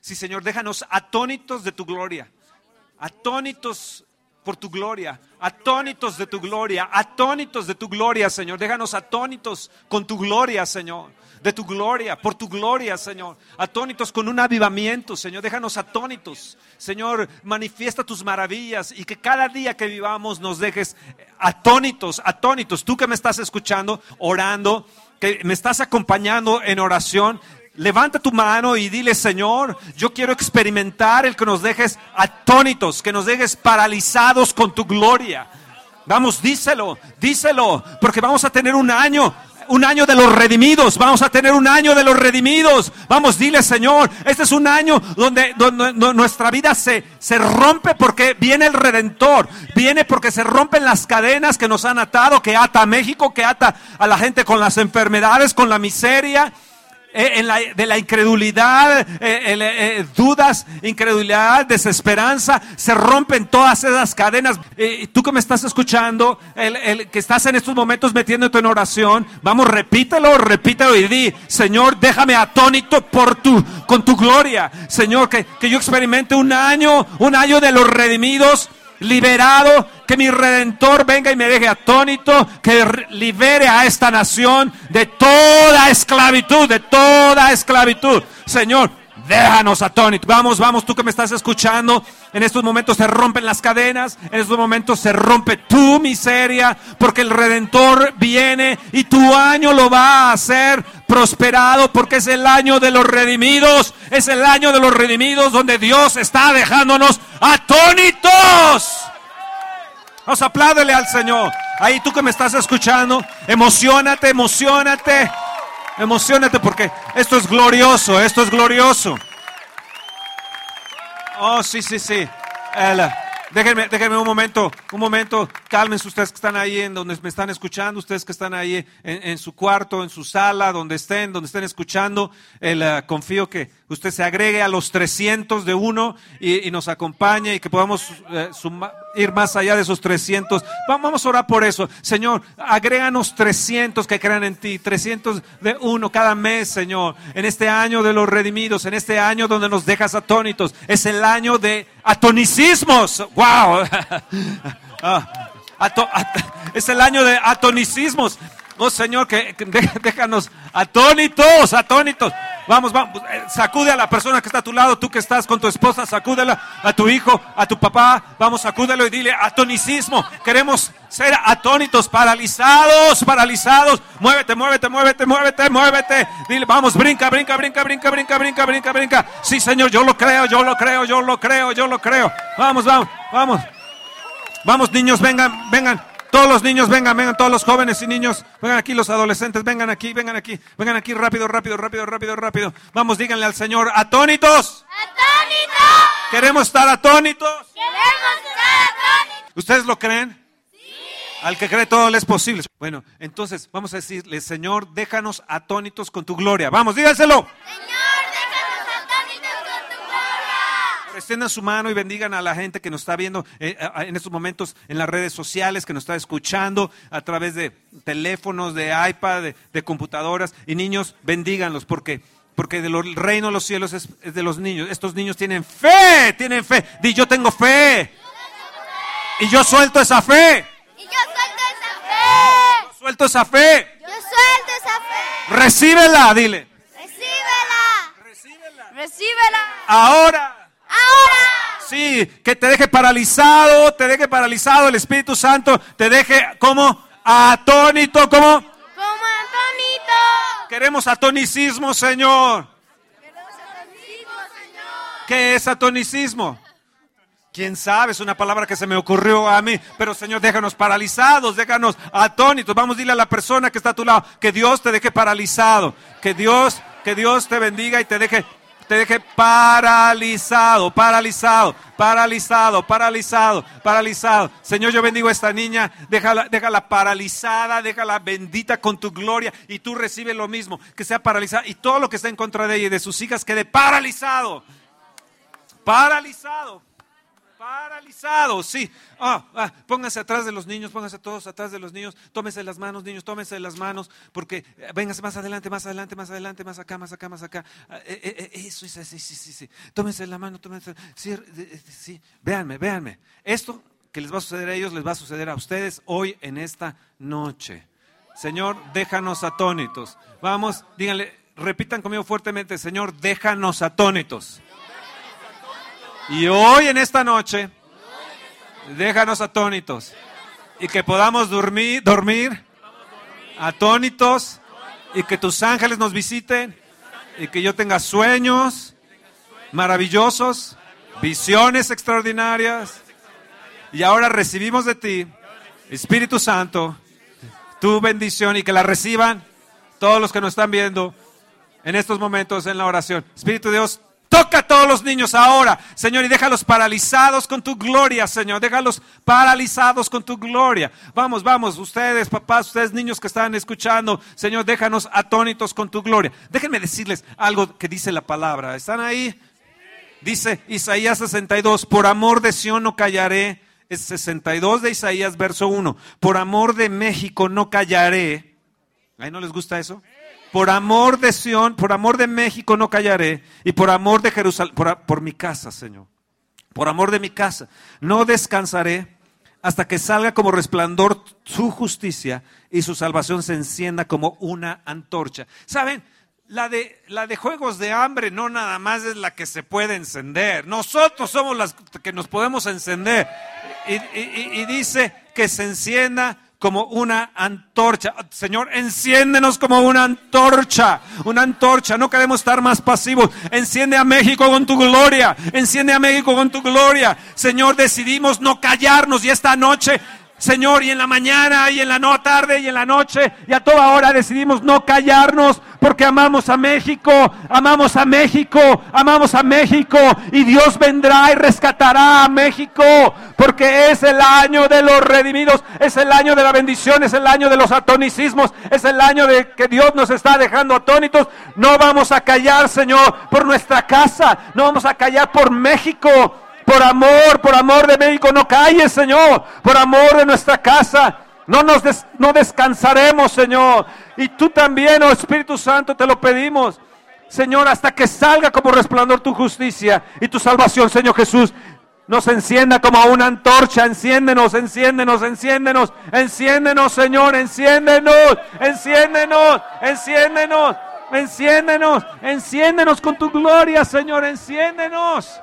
Sí, Señor, déjanos atónitos de tu gloria. Atónitos por tu gloria, atónitos de tu gloria, atónitos de tu gloria, Señor. Déjanos atónitos con tu gloria, Señor. De tu gloria, por tu gloria, Señor. Atónitos con un avivamiento, Señor. Déjanos atónitos. Señor, manifiesta tus maravillas y que cada día que vivamos nos dejes atónitos, atónitos. Tú que me estás escuchando, orando, que me estás acompañando en oración, Levanta tu mano y dile, Señor, yo quiero experimentar el que nos dejes atónitos, que nos dejes paralizados con tu gloria. Vamos, díselo, díselo, porque vamos a tener un año, un año de los redimidos, vamos a tener un año de los redimidos. Vamos, dile, Señor, este es un año donde, nuestra vida se, se rompe porque viene el Redentor, viene porque se rompen las cadenas que nos han atado, que ata a México, que ata a la gente con las enfermedades, con la miseria eh, de la incredulidad, eh, eh, dudas, incredulidad, desesperanza, se rompen todas esas cadenas. tú que me estás escuchando, el, que estás en estos momentos metiéndote en oración, vamos, repítelo, repítelo y di, Señor, déjame atónito por tu, con tu gloria. Señor, que, que yo experimente un año, un año de los redimidos liberado, que mi redentor venga y me deje atónito, que libere a esta nación de toda esclavitud, de toda esclavitud. Señor, déjanos atónitos. Vamos, vamos, tú que me estás escuchando. En estos momentos se rompen las cadenas, en estos momentos se rompe tu miseria, porque el redentor viene y tu año lo va a hacer prosperado, porque es el año de los redimidos, es el año de los redimidos donde Dios está dejándonos atónitos. Vamos, apláudele al Señor. Ahí tú que me estás escuchando, emocionate, emocionate, emocionate porque esto es glorioso, esto es glorioso. Oh, sí, sí, sí. déjenme, déjenme un momento, un momento. Cálmense ustedes que están ahí en donde me están escuchando, ustedes que están ahí en, su cuarto, en su sala, donde estén, donde estén escuchando. El, eh, confío que usted se agregue a los 300 de uno y, nos acompañe y que podamos eh, ir más allá de esos 300. Vamos a orar por eso. Señor, agréganos 300 que crean en ti, 300 de uno cada mes, Señor. En este año de los redimidos, en este año donde nos dejas atónitos. Es el año de atonicismos. ¡Wow! Ah, es el año de atonicismos. Oh Señor, que, déjanos atónitos, atónitos. Vamos, vamos, eh, sacude a la persona que está a tu lado, tú que estás con tu esposa, sacúdela a tu hijo, a tu papá. Vamos, sacúdelo y dile atonicismo. Queremos ser atónitos, paralizados, paralizados. Muévete, muévete, muévete, muévete, muévete. Dile, vamos, brinca, brinca, brinca, brinca, brinca, brinca, brinca, brinca. Sí, Señor, yo lo creo, yo lo creo, yo lo creo, yo lo creo. Vamos, vamos, vamos. Vamos, niños, vengan, vengan. Todos los niños, vengan, vengan, todos los jóvenes y niños, vengan aquí, los adolescentes, vengan aquí, vengan aquí, vengan aquí, rápido, rápido, rápido, rápido, rápido. Vamos, díganle al Señor, atónitos. Atónitos. Queremos estar atónitos. Queremos estar atónitos. ¿Ustedes lo creen? Sí. Al que cree todo le es posible. Bueno, entonces vamos a decirle, Señor, déjanos atónitos con tu gloria. Vamos, díganselo. Señor, extiendan su mano y bendigan a la gente que nos está viendo eh, en estos momentos en las redes sociales, que nos está escuchando a través de teléfonos, de iPad, de, computadoras. Y niños, bendíganlos porque porque el reino de los cielos es, de los niños. Estos niños tienen fe, tienen fe. Di, yo tengo fe. Y yo suelto esa fe. Y yo suelto esa fe. Yo suelto esa fe. Yo suelto esa fe. Recíbela, dile. Recíbela. Recíbela. Recíbela. Ahora. Ahora. Sí, que te deje paralizado, te deje paralizado el Espíritu Santo, te deje como atónito, como... Como atónito. Queremos atonicismo, Señor. Queremos atonicismo, Señor. ¿Qué es atonicismo? ¿Quién sabe? Es una palabra que se me ocurrió a mí. Pero Señor, déjanos paralizados, déjanos atónitos. Vamos a decirle a la persona que está a tu lado, que Dios te deje paralizado. Que Dios, que Dios te bendiga y te deje te deje paralizado, paralizado, paralizado, paralizado, paralizado. Señor, yo bendigo a esta niña, déjala, déjala paralizada, déjala bendita con tu gloria y tú recibes lo mismo, que sea paralizada y todo lo que está en contra de ella y de sus hijas quede paralizado, paralizado. Paralizados, sí. Ah, ah, pónganse atrás de los niños, pónganse todos atrás de los niños. Tómense las manos, niños, tómense las manos. Porque eh, vénganse más adelante, más adelante, más adelante, más acá, más acá, más acá. Ah, eh, eh, eh, eso es así, sí, sí, sí. Tómense la mano, tómense. Sí, sí. Véanme, véanme. Esto que les va a suceder a ellos, les va a suceder a ustedes hoy en esta noche. Señor, déjanos atónitos. Vamos, díganle, repitan conmigo fuertemente, Señor, déjanos atónitos. Y hoy en esta noche, déjanos atónitos. Y que podamos dormir, atónitos. Y que tus ángeles nos visiten. Y que yo tenga sueños maravillosos, visiones extraordinarias. Y ahora recibimos de ti, Espíritu Santo, tu bendición y que la reciban todos los que nos están viendo en estos momentos en la oración. Espíritu de Dios, toca a todos los niños ahora, Señor, y déjalos paralizados con tu gloria, Señor. Déjalos paralizados con tu gloria. Vamos, vamos, ustedes, papás, ustedes, niños que están escuchando, Señor, déjanos atónitos con tu gloria. Déjenme decirles algo que dice la palabra. ¿Están ahí? Dice Isaías 62, por amor de Sión no callaré. Es 62 de Isaías, verso 1. Por amor de México no callaré. ¿Ahí no les gusta eso? Por amor de Sión, por amor de México no callaré. Y por amor de Jerusalén, por, mi casa, Señor. Por amor de mi casa, no descansaré hasta que salga como resplandor su justicia y su salvación se encienda como una antorcha. ¿Saben? La de, juegos de hambre no nada más es la que se puede encender. Nosotros somos las que nos podemos encender. Y- y dice que se encienda como una antorcha. Señor, enciéndenos como una antorcha. Una antorcha. No queremos estar más pasivos. Enciende a México con tu gloria. Enciende a México con tu gloria. Señor, decidimos no callarnos y esta noche Señor, y en la mañana, y en la no tarde, y en la noche, y a toda hora decidimos no callarnos porque amamos a México, amamos a México, amamos a México, y Dios vendrá y rescatará a México, porque es el año de los redimidos, es el año de la bendición, es el año de los atonicismos, es el año de que Dios nos está dejando atónitos. No vamos a callar, Señor, por nuestra casa, no vamos a callar por México. Por amor, por amor de México, no calles, Señor. Por amor de nuestra casa, no nos no descansaremos, Señor. Y tú también, oh Espíritu Santo, te lo pedimos. Señor, hasta que salga como resplandor tu justicia y tu salvación, Señor Jesús. Nos encienda como una antorcha, enciéndenos, enciéndenos, enciéndenos, enciéndenos, Señor, enciéndenos, enciéndenos, enciéndenos, enciéndenos, enciéndenos con tu gloria, Señor, enciéndenos.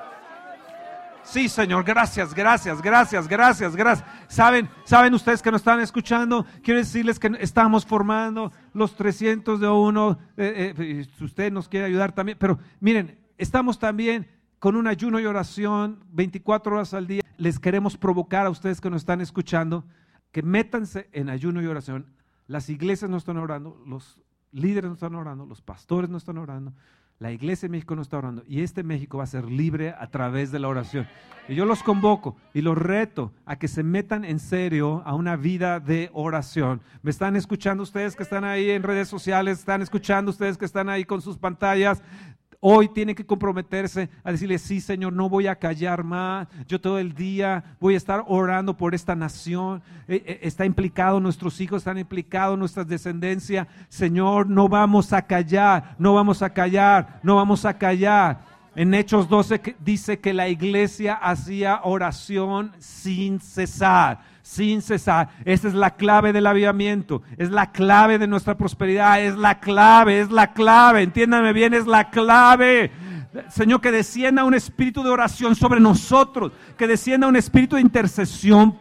Sí, Señor, gracias, gracias, gracias, gracias, gracias. Saben, saben ustedes que nos están escuchando, quiero decirles que estamos formando los 300 de uno. eh, eh, si usted nos quiere ayudar también, pero miren, estamos también con un ayuno y oración 24 horas al día. Les queremos provocar a ustedes que nos están escuchando que métanse en ayuno y oración. Las iglesias no están orando, los líderes no están orando, los pastores no están orando. La iglesia en México no está orando y este México va a ser libre a través de la oración. Y yo los convoco y los reto a que se metan en serio a una vida de oración. ¿Me están escuchando ustedes que están ahí en redes sociales? ¿Están escuchando ustedes que están ahí con sus pantallas? Hoy tienen que comprometerse a decirle, sí, Señor, no voy a callar más. Yo todo el día voy a estar orando por esta nación. Eh, eh, está implicado, nuestros hijos están implicados, nuestra descendencia. Señor, no vamos a callar, no vamos a callar, no vamos a callar. En Hechos 12 que- dice que la iglesia hacía oración sin cesar, sin cesar. Esa es la clave del avivamiento, es la clave de nuestra prosperidad, es la clave, es la clave, entiéndanme bien, es la clave. Señor, que descienda un espíritu de oración sobre nosotros, que descienda un espíritu de intercesión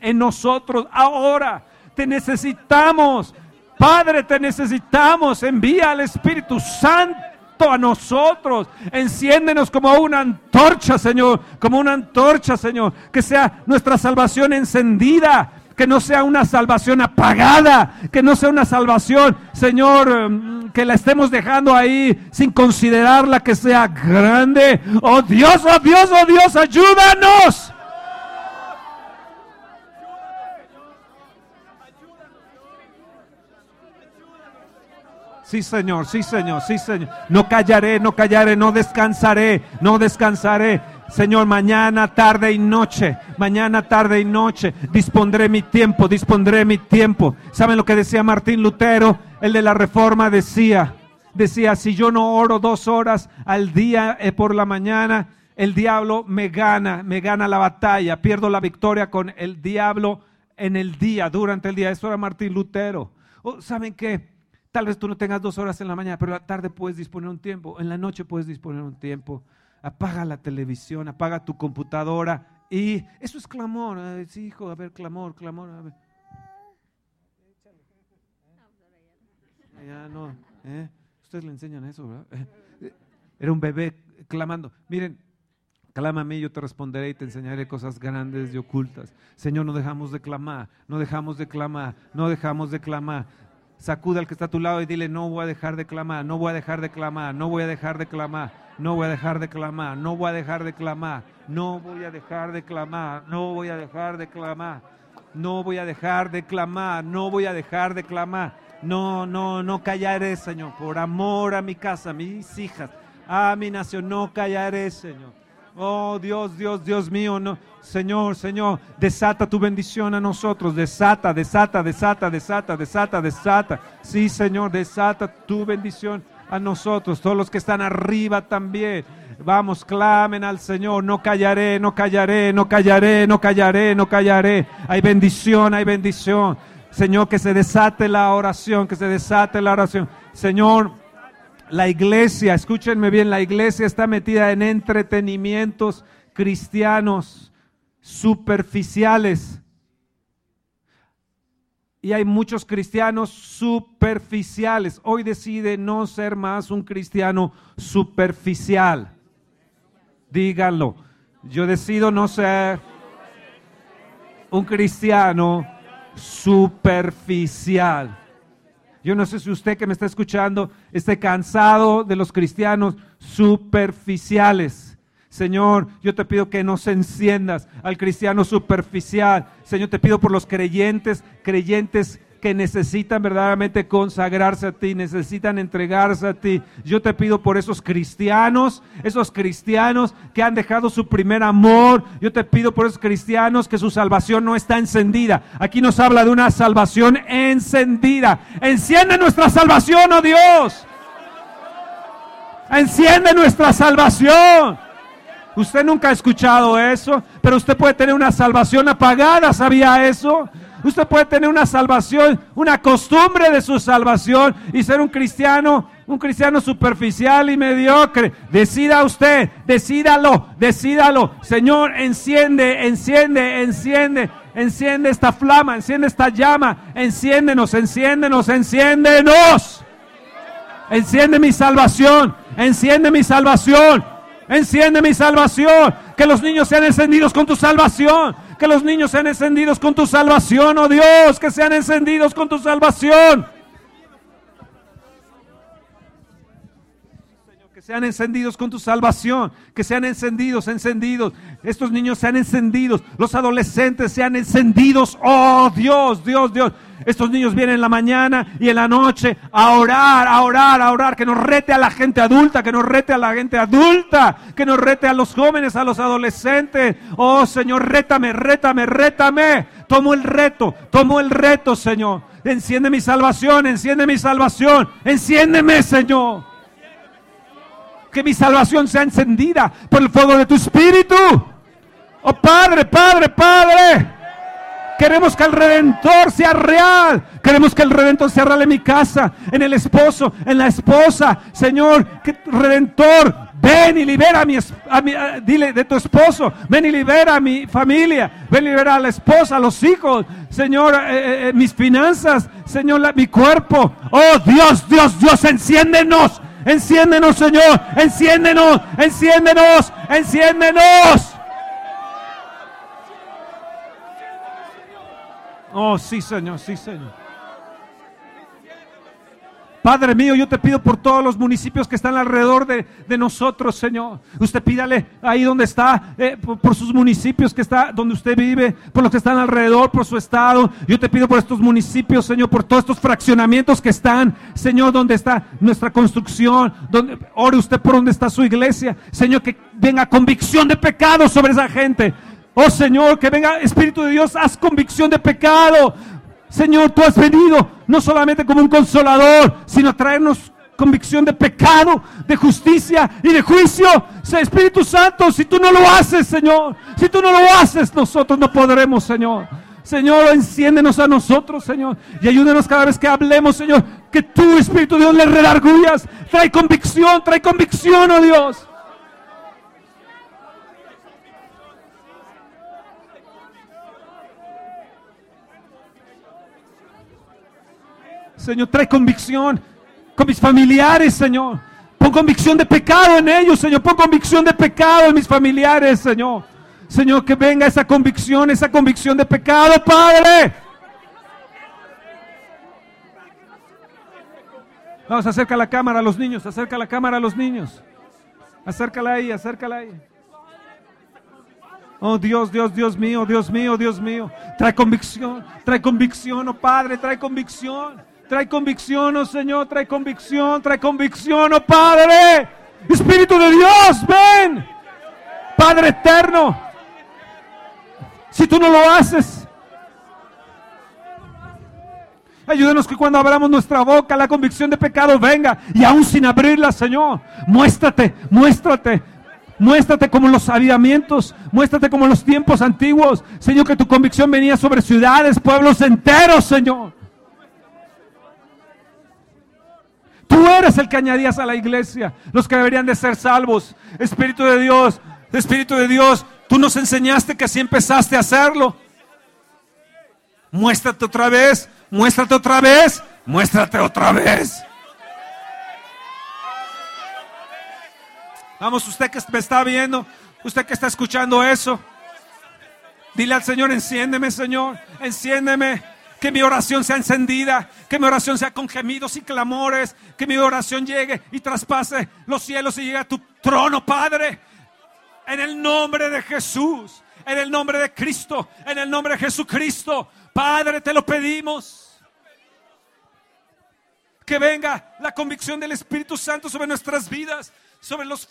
en nosotros ahora. Te necesitamos. Padre, te necesitamos. Envía al Espíritu Santo a nosotros. Enciéndenos como una antorcha, Señor, como una antorcha, Señor. Que sea nuestra salvación encendida, que no sea una salvación apagada, que no sea una salvación, Señor, mm, que la estemos dejando ahí sin considerarla que sea grande. Oh Dios, oh Dios, oh Dios, ayúdanos. Sí, Señor, sí, Señor, sí, Señor. No callaré, no callaré, no descansaré, no descansaré. Señor, mañana, tarde y noche, mañana, tarde y noche, dispondré mi tiempo, dispondré mi tiempo. ¿Saben lo que decía Martín Lutero? El de la reforma decía, decía, si yo no oro dos horas al día eh, por la mañana, el diablo me gana, me gana la batalla, pierdo la victoria con el diablo en el día, durante el día. Eso era Martín Lutero. Oh, ¿Saben qué? Tal vez tú no tengas dos horas en la mañana, pero la tarde puedes disponer un tiempo, en la noche puedes disponer un tiempo. Apaga la televisión, apaga tu computadora y eso es clamor. Sí, hijo, a ver, clamor, clamor. Ya no, ¿eh? Ustedes le enseñan eso, ¿verdad? Era un bebé clamando. Miren, mí, yo te responderé y te enseñaré cosas grandes y ocultas. Señor, no dejamos de clamar, no dejamos de clamar, no dejamos de clamar. Sacuda al que está a tu lado y dile, no voy a dejar de clamar, no voy a dejar de clamar, no voy a dejar de clamar, no voy a dejar de clamar, no voy a dejar de clamar, no voy a dejar de clamar, no voy a dejar de clamar, no voy a dejar de clamar, no voy a dejar de clamar. No, no, no callaré, Señor, por amor a mi casa, a mis hijas, a mi nación, no callaré, Señor. Oh Dios, Dios, Dios mío, no. Señor, Señor, desata tu bendición a nosotros, desata, desata, desata, desata, desata, desata. Sí, Señor, desata tu bendición a nosotros, todos los que están arriba también. Vamos, clamen al Señor, no callaré, no callaré, no callaré, no callaré, no callaré. Hay bendición, hay bendición. Señor, que se desate la oración, que se desate la oración. Señor, la iglesia, escúchenme bien, la iglesia está metida en entretenimientos cristianos superficiales. Y hay muchos cristianos superficiales. Hoy decide no ser más un cristiano superficial. Díganlo. Yo decido no ser un cristiano superficial. Yo no sé si usted que me está escuchando esté cansado de los cristianos superficiales. Señor, yo te pido que nos enciendas al cristiano superficial. Señor, te pido por los creyentes, creyentes que necesitan verdaderamente consagrarse a ti, necesitan entregarse a ti. Yo te pido por esos cristianos, esos cristianos que han dejado su primer amor. Yo te pido por esos cristianos que su salvación no está encendida. Aquí nos habla de una salvación encendida. Enciende nuestra salvación, oh Dios. Enciende nuestra salvación. Usted nunca ha escuchado eso, pero usted puede tener una salvación apagada, ¿sabía eso? Usted puede tener una salvación, una costumbre de su salvación y ser un cristiano, un cristiano superficial y mediocre. Decida usted, decídalo, decídalo. Señor, enciende, enciende, enciende, enciende esta flama, enciende esta llama, enciéndenos, enciéndenos, enciéndenos. Enciende mi salvación, enciende mi salvación, enciende mi salvación. Que los niños sean encendidos con tu salvación que los niños sean encendidos con tu salvación, oh Dios, que sean encendidos con tu salvación. Sean encendidos con tu salvación, que sean encendidos, encendidos. Estos niños sean encendidos, los adolescentes sean encendidos. Oh Dios, Dios, Dios. Estos niños vienen en la mañana y en la noche a orar, a orar, a orar, que nos rete a la gente adulta, que nos rete a la gente adulta, que nos rete a los jóvenes, a los adolescentes. Oh Señor, rétame, rétame, rétame. Tomo el reto, tomo el reto, Señor. Enciende mi salvación, enciende mi salvación, enciéndeme, Señor. Que mi salvación sea encendida por el fuego de tu espíritu. Oh Padre, Padre, Padre. Queremos que el redentor sea real. Queremos que el redentor sea real en mi casa, en el esposo, en la esposa. Señor, redentor, ven y libera a mi, a dile de tu esposo, ven y libera a mi familia, ven y libera a la esposa, a los hijos, Señor, eh, eh, eh, mis finanzas, Señor, mi cuerpo. Oh Dios, Dios, Dios, enciéndenos, enciéndenos, Señor, enciéndenos, enciéndenos, enciéndenos. Oh, sí, Señor, sí, Señor. Padre mío, yo te pido por todos los municipios que están alrededor de, de nosotros, Señor. Usted pídale ahí donde está, eh, por, por sus municipios que está, donde usted vive, por los que están alrededor, por su estado. Yo te pido por estos municipios, Señor, por todos estos fraccionamientos que están, Señor, donde está nuestra construcción, donde, ore usted por donde está su iglesia. Señor, que venga convicción de pecado sobre esa gente. Oh Señor, que venga Espíritu de Dios, haz convicción de pecado. Señor, tú has venido no solamente como un consolador, sino a traernos convicción de pecado, de justicia y de juicio. Espíritu Santo, si tú no lo haces, Señor, si tú no lo haces, nosotros no podremos, Señor. Señor, enciéndenos a nosotros, Señor, y ayúdenos cada vez que hablemos, Señor, que tú, Espíritu Dios, le redargullas. Trae convicción, trae convicción, oh Dios. Señor, trae convicción con mis familiares, Señor. Pon convicción de pecado en ellos, Señor. Pon convicción de pecado en mis familiares, Señor. Señor, que venga esa convicción, esa convicción de pecado, Padre. Vamos, acerca la cámara a los niños, acerca la cámara a los niños. Acércala ahí, acércala ahí. Oh Dios, Dios, Dios mío, Dios mío, Dios mío. Trae convicción, trae convicción, oh Padre, trae convicción. Trae convicción, oh Señor, trae convicción, trae convicción, oh Padre. Espíritu de Dios, ven. Padre eterno. Si tú no lo haces, ayúdanos que cuando abramos nuestra boca la convicción de pecado venga y aún sin abrirla, Señor, muéstrate, muéstrate. Muéstrate como los avivamientos, muéstrate como los tiempos antiguos. Señor, que tu convicción venía sobre ciudades, pueblos enteros, Señor. Tú eres el que añadías a la iglesia, los que deberían de ser salvos. Espíritu de Dios, Espíritu de Dios, tú nos enseñaste que así empezaste a hacerlo. Muéstrate otra vez, muéstrate otra vez, muéstrate otra vez. Vamos, usted que me está viendo, usted que está escuchando eso, dile al Señor, enciéndeme, Señor, enciéndeme. Que mi oración sea encendida, que mi oración sea con gemidos y clamores, que mi oración llegue y traspase los cielos y llegue a tu trono, Padre. En el nombre de Jesús, en el nombre de Cristo, en el nombre de Jesucristo, Padre, te lo pedimos. Que venga la convicción del Espíritu Santo sobre nuestras vidas, sobre los,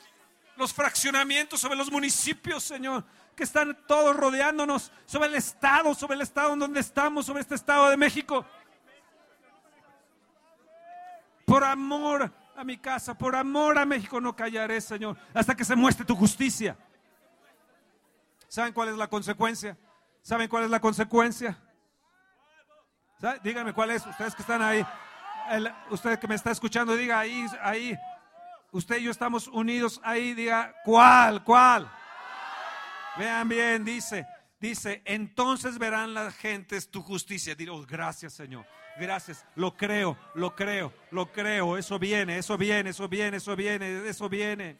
los fraccionamientos, sobre los municipios, Señor que están todos rodeándonos, sobre el Estado, sobre el Estado en donde estamos, sobre este Estado de México. Por amor a mi casa, por amor a México no callaré, Señor, hasta que se muestre tu justicia. ¿Saben cuál es la consecuencia? ¿Saben cuál es la consecuencia? Díganme cuál es, ustedes que están ahí, usted que me está escuchando, diga ahí, ahí, usted y yo estamos unidos ahí, diga, ¿cuál, cuál? Vean bien, dice, dice, entonces verán las gentes tu justicia. Diré, oh, gracias Señor, gracias, lo creo, lo creo, lo creo, eso viene, eso viene, eso viene, eso viene, eso viene.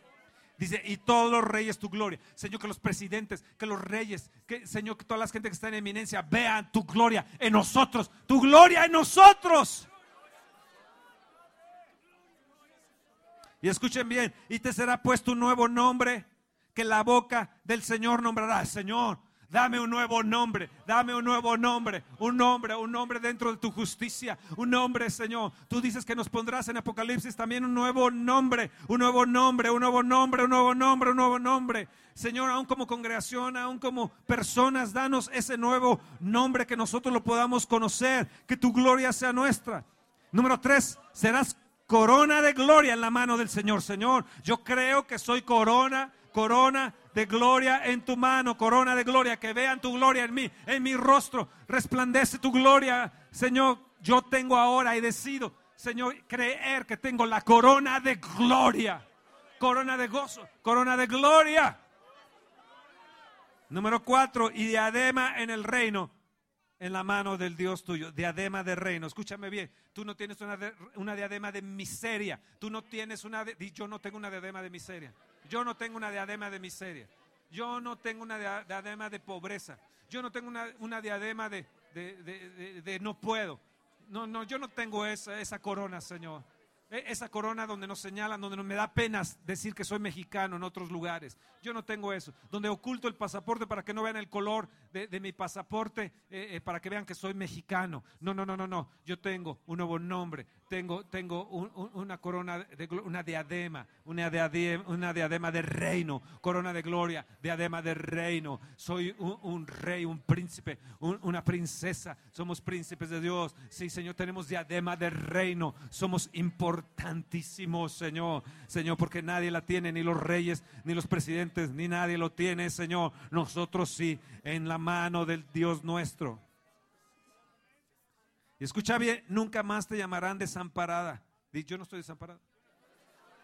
Dice, y todos los reyes tu gloria. Señor, que los presidentes, que los reyes, que Señor, que toda la gente que está en eminencia vean tu gloria en nosotros, tu gloria en nosotros. Y escuchen bien, y te será puesto un nuevo nombre que la boca del Señor nombrará, Señor, dame un nuevo nombre, dame un nuevo nombre, un nombre, un nombre dentro de tu justicia, un nombre, Señor. Tú dices que nos pondrás en Apocalipsis también un nuevo nombre, un nuevo nombre, un nuevo nombre, un nuevo nombre, un nuevo nombre. Señor, aún como congregación, aún como personas, danos ese nuevo nombre que nosotros lo podamos conocer, que tu gloria sea nuestra. Número tres, serás corona de gloria en la mano del Señor. Señor, yo creo que soy corona corona de gloria en tu mano, corona de gloria, que vean tu gloria en mí, en mi rostro, resplandece tu gloria, Señor. Yo tengo ahora y decido, Señor, creer que tengo la corona de gloria, corona de gozo, corona de gloria. Número cuatro, y diadema en el reino, en la mano del Dios tuyo, diadema de reino. Escúchame bien, tú no tienes una, una diadema de miseria, tú no tienes una, yo no tengo una diadema de miseria. Yo no tengo una diadema de miseria. Yo no tengo una diadema de pobreza. Yo no tengo una, diadema de, de, no puedo. No, no, yo no tengo esa, esa corona, Señor. E- Esa corona donde nos señalan, donde me da penas decir que soy mexicano en otros lugares. Yo no tengo eso. Donde oculto el pasaporte para que no vean el color de, mi pasaporte, eh, eh, para que vean que soy mexicano. No, no, no, no, no. Yo tengo un nuevo nombre. Tengo, tengo un- un- una corona, de, una diadema, una diadema, una diadema de reino, corona de gloria, diadema de reino. Soy un, un rey, un príncipe, un- una princesa. Somos príncipes de Dios. Sí, Señor, tenemos diadema de reino. Somos importantísimos, Señor. Señor, porque nadie la tiene, ni los reyes, ni los presidentes, ni nadie lo tiene, Señor. Nosotros sí, en la mano del Dios nuestro. Y escucha bien, nunca más te llamarán desamparada. Yo no estoy desamparada.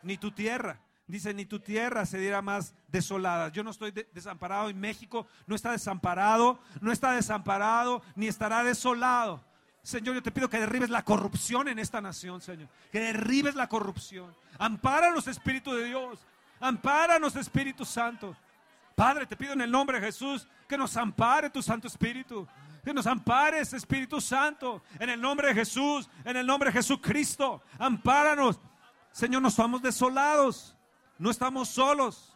Ni tu tierra. Dice, ni tu tierra se dirá más desolada. Yo no estoy de- desamparado y México no está desamparado, no está desamparado, ni estará desolado. Señor, yo te pido que derribes la corrupción en esta nación, Señor. Que derribes la corrupción. Ampáranos, Espíritu de Dios. Ampáranos, Espíritu Santo. Padre, te pido en el nombre de Jesús que nos ampare tu Santo Espíritu. Que nos ampares, Espíritu Santo. En el nombre de Jesús, en el nombre de Jesucristo. Ampáranos. Señor, no estamos desolados. No estamos solos.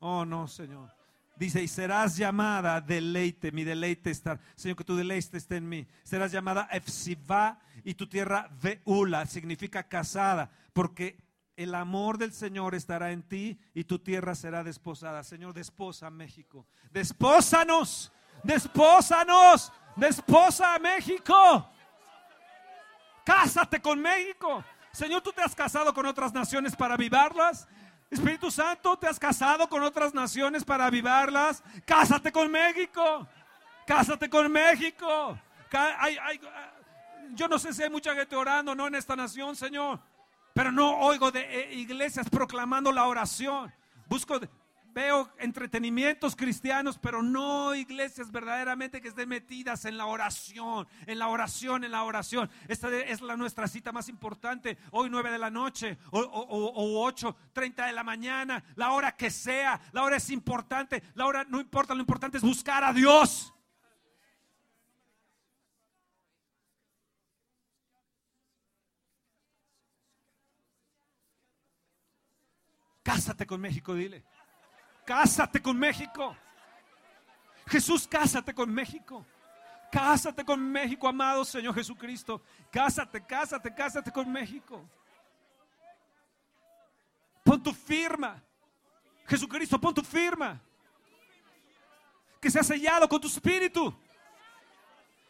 Oh, no, Señor. Dice, y serás llamada deleite, mi deleite estar. Señor, que tu deleite esté en mí. Serás llamada Efsibá y tu tierra Veula, significa casada, porque el amor del Señor estará en ti y tu tierra será desposada. Señor, desposa a México. Despósanos, despósanos, desposa a México. Cásate con México. Señor, tú te has casado con otras naciones para avivarlas. Espíritu Santo, te has casado con otras naciones para avivarlas. Cásate con México. Cásate con México. Hay- hay- ah, yo no sé si hay mucha gente orando, no en esta nación, Señor. Pero no oigo de eh, iglesias proclamando la oración. Busco, veo entretenimientos cristianos, pero no iglesias verdaderamente que estén metidas en la oración, en la oración, en la oración. Esta es la nuestra cita más importante. Hoy nueve de la noche o, o, o- o ocho, treinta de la mañana, la hora que sea. La hora es importante. La hora no importa, lo importante es buscar a Dios. Cásate con México, dile. Cásate con México. Jesús, cásate con México. Cásate con México, amado Señor Jesucristo. Cásate, cásate, cásate con México. Pon tu firma. Jesucristo, pon tu firma. Que sea sellado con tu espíritu.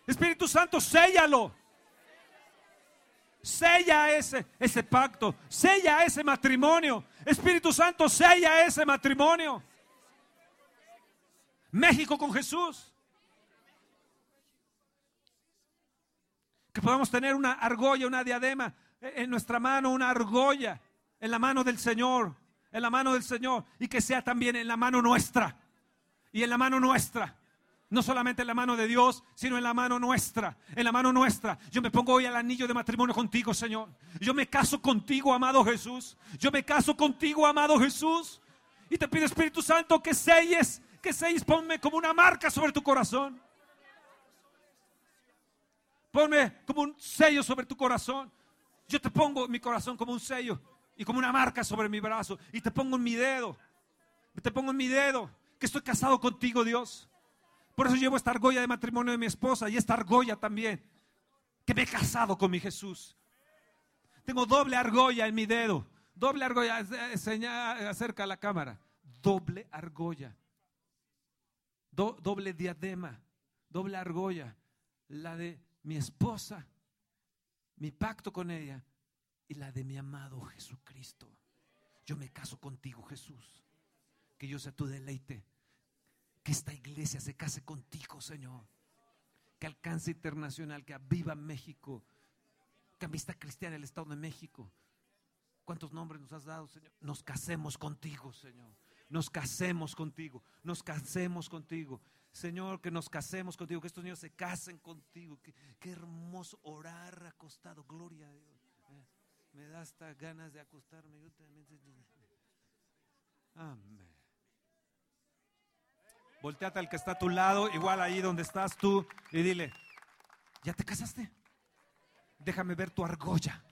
Espíritu Santo, séllalo. Sella ese, ese pacto, sella ese matrimonio. Espíritu Santo, sella ese matrimonio. México con Jesús. Que podamos tener una argolla, una diadema en nuestra mano, una argolla en la mano del Señor, en la mano del Señor, y que sea también en la mano nuestra, y en la mano nuestra. No solamente en la mano de Dios, sino en la mano nuestra. En la mano nuestra. Yo me pongo hoy al anillo de matrimonio contigo, Señor. Yo me caso contigo, amado Jesús. Yo me caso contigo, amado Jesús. Y te pido, Espíritu Santo, que selles, ponme como una marca sobre tu corazón. Ponme como un sello sobre tu corazón. Yo te pongo mi corazón como un sello y como una marca sobre mi brazo. Y te pongo en mi dedo. Te pongo en mi dedo que estoy casado contigo, Dios. Por eso llevo esta argolla de matrimonio de mi esposa y esta argolla también, que me he casado con mi Jesús. Tengo doble argolla en mi dedo. Doble argolla, eh, señala, acerca la cámara. Doble argolla. Do- doble diadema. Doble argolla. La de mi esposa, mi pacto con ella y la de mi amado Jesucristo. Yo me caso contigo, Jesús. Que yo sea tu deleite que esta iglesia se case contigo, Señor. Que alcance internacional, que aviva México, que amistad cristiana el Estado de México. ¿Cuántos nombres nos has dado, Señor? Nos casemos contigo, Señor. Nos casemos contigo, nos casemos contigo. Señor, que nos casemos contigo, que estos niños se casen contigo. Qué, hermoso orar acostado, gloria a Dios. Eh, Me da hasta ganas de acostarme. Yo también. Amén. Volteate al que está a tu lado, igual ahí donde estás tú, y dile, ¿ya te casaste? déjame ver tu argolla.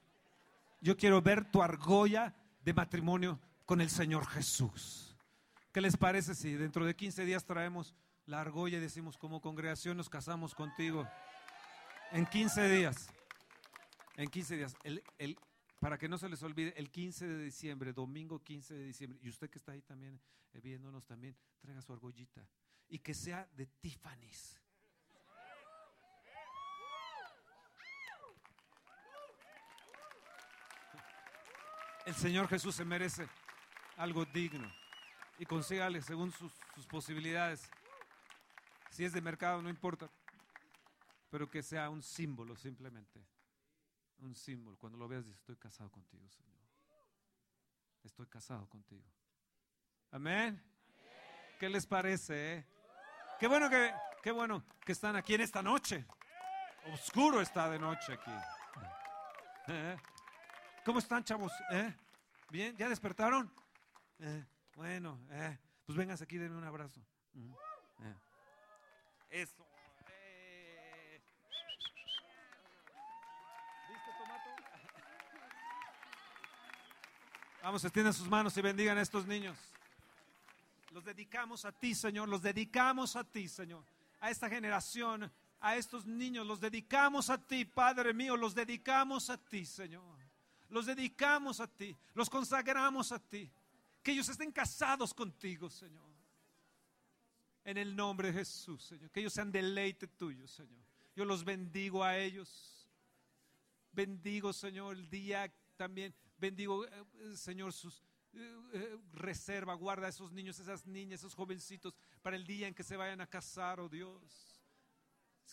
Yo quiero ver tu argolla de matrimonio con el Señor Jesús. ¿Qué les parece si dentro de 15 días traemos la argolla y decimos como congregación nos casamos contigo? En 15 días. En 15 días. Para que no se les olvide, el 15 de diciembre, domingo 15 de diciembre, y usted que está ahí también eh, viéndonos también, traiga su argollita. Y que sea de Tiffany's. El Señor Jesús se merece algo digno y consígale según sus, posibilidades. Si es de mercado, no importa, pero que sea un símbolo simplemente. Un símbolo. Cuando lo veas, dices, estoy casado contigo, Señor. Estoy casado contigo. Amén. ¿Qué les parece? eh? Qué bueno que, qué bueno que están aquí en esta noche. Oscuro está de noche aquí. ¿Eh? ¿Cómo están, chavos? ¿Eh? ¿Bien? ¿Ya despertaron? Bueno, eh, pues vengas aquí, denme un abrazo. Mm, eh. Eso. eh. ¿Viste, Tomato? Vamos, extiendan sus manos y bendigan a estos niños. Los dedicamos a ti, Señor. Los dedicamos a ti, Señor. A esta generación, a estos niños, los dedicamos a ti, Padre mío. Los dedicamos a ti, Señor. Los dedicamos a ti. Los consagramos a ti. Que ellos estén casados contigo, Señor. En el nombre de Jesús, Señor. Que ellos sean deleite tuyo, Señor. Yo los bendigo a ellos. Bendigo, Señor, el día también. Bendigo, eh, eh, Señor, sus eh, reserva, guarda a esos niños, esas niñas, esos jovencitos para el día en que se vayan a casar, oh Dios.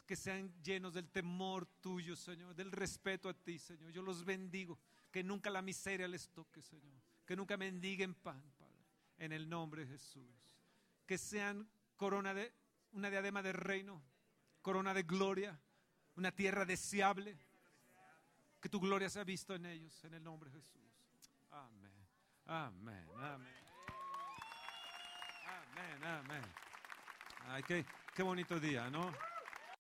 Que sean llenos del temor tuyo, Señor, del respeto a ti, Señor. Yo los bendigo. Que nunca la miseria les toque, Señor. Que nunca mendiguen pan, Padre. En el nombre de Jesús. Que sean corona de, una diadema de reino, corona de gloria, una tierra deseable. Que tu gloria sea visto en ellos, en el nombre de Jesús. Amén. Amén, amén. Amén, amén. Ay, qué, qué bonito día, ¿no?